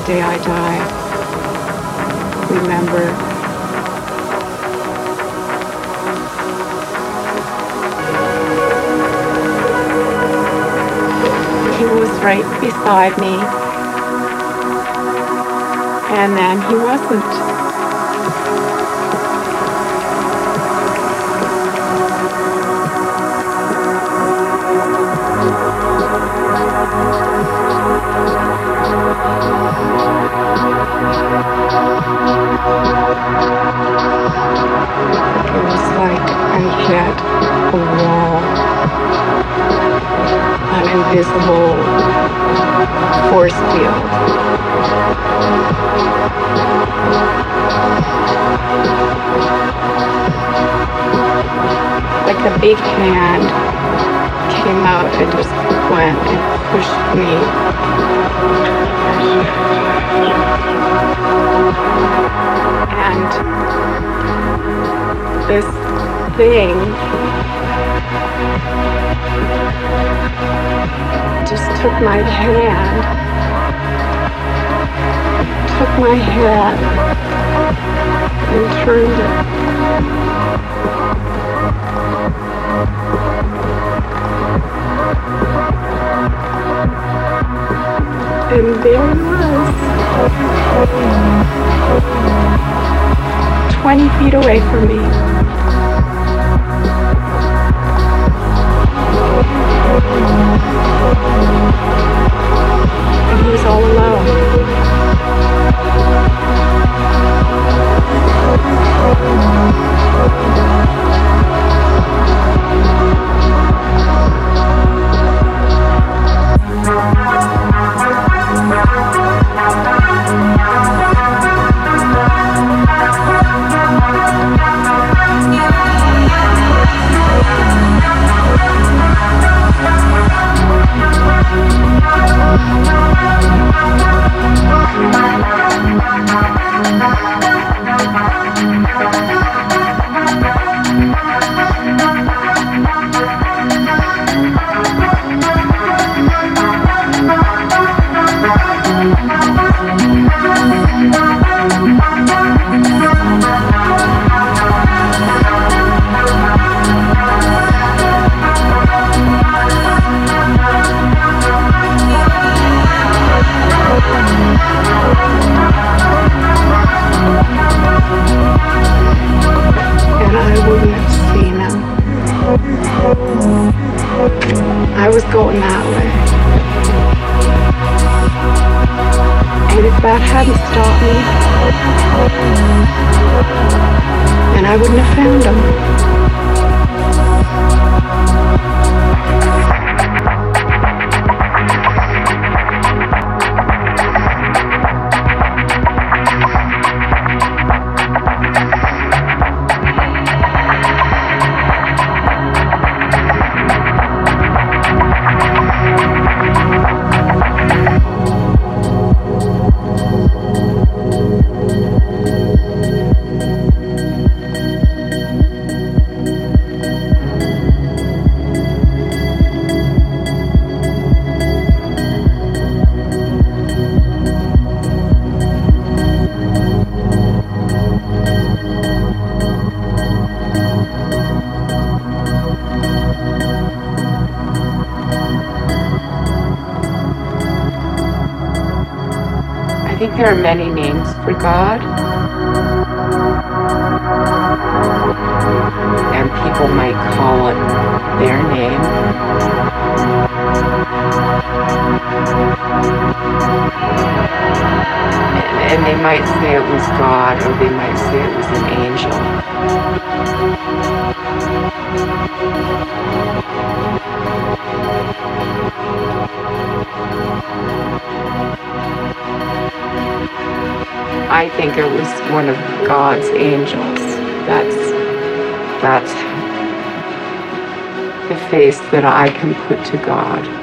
the day I die, remember. He was right beside me, and then he wasn't. Big hand came out and just went and pushed me. And this thing just took my hand, took my hand and turned it. And there he was, 20 feet away from me. And he was all alone. Was going that way. And if that hadn't stopped me, then I wouldn't have found him. There are many think it was one of God's angels. That's that's the face that I can put to God.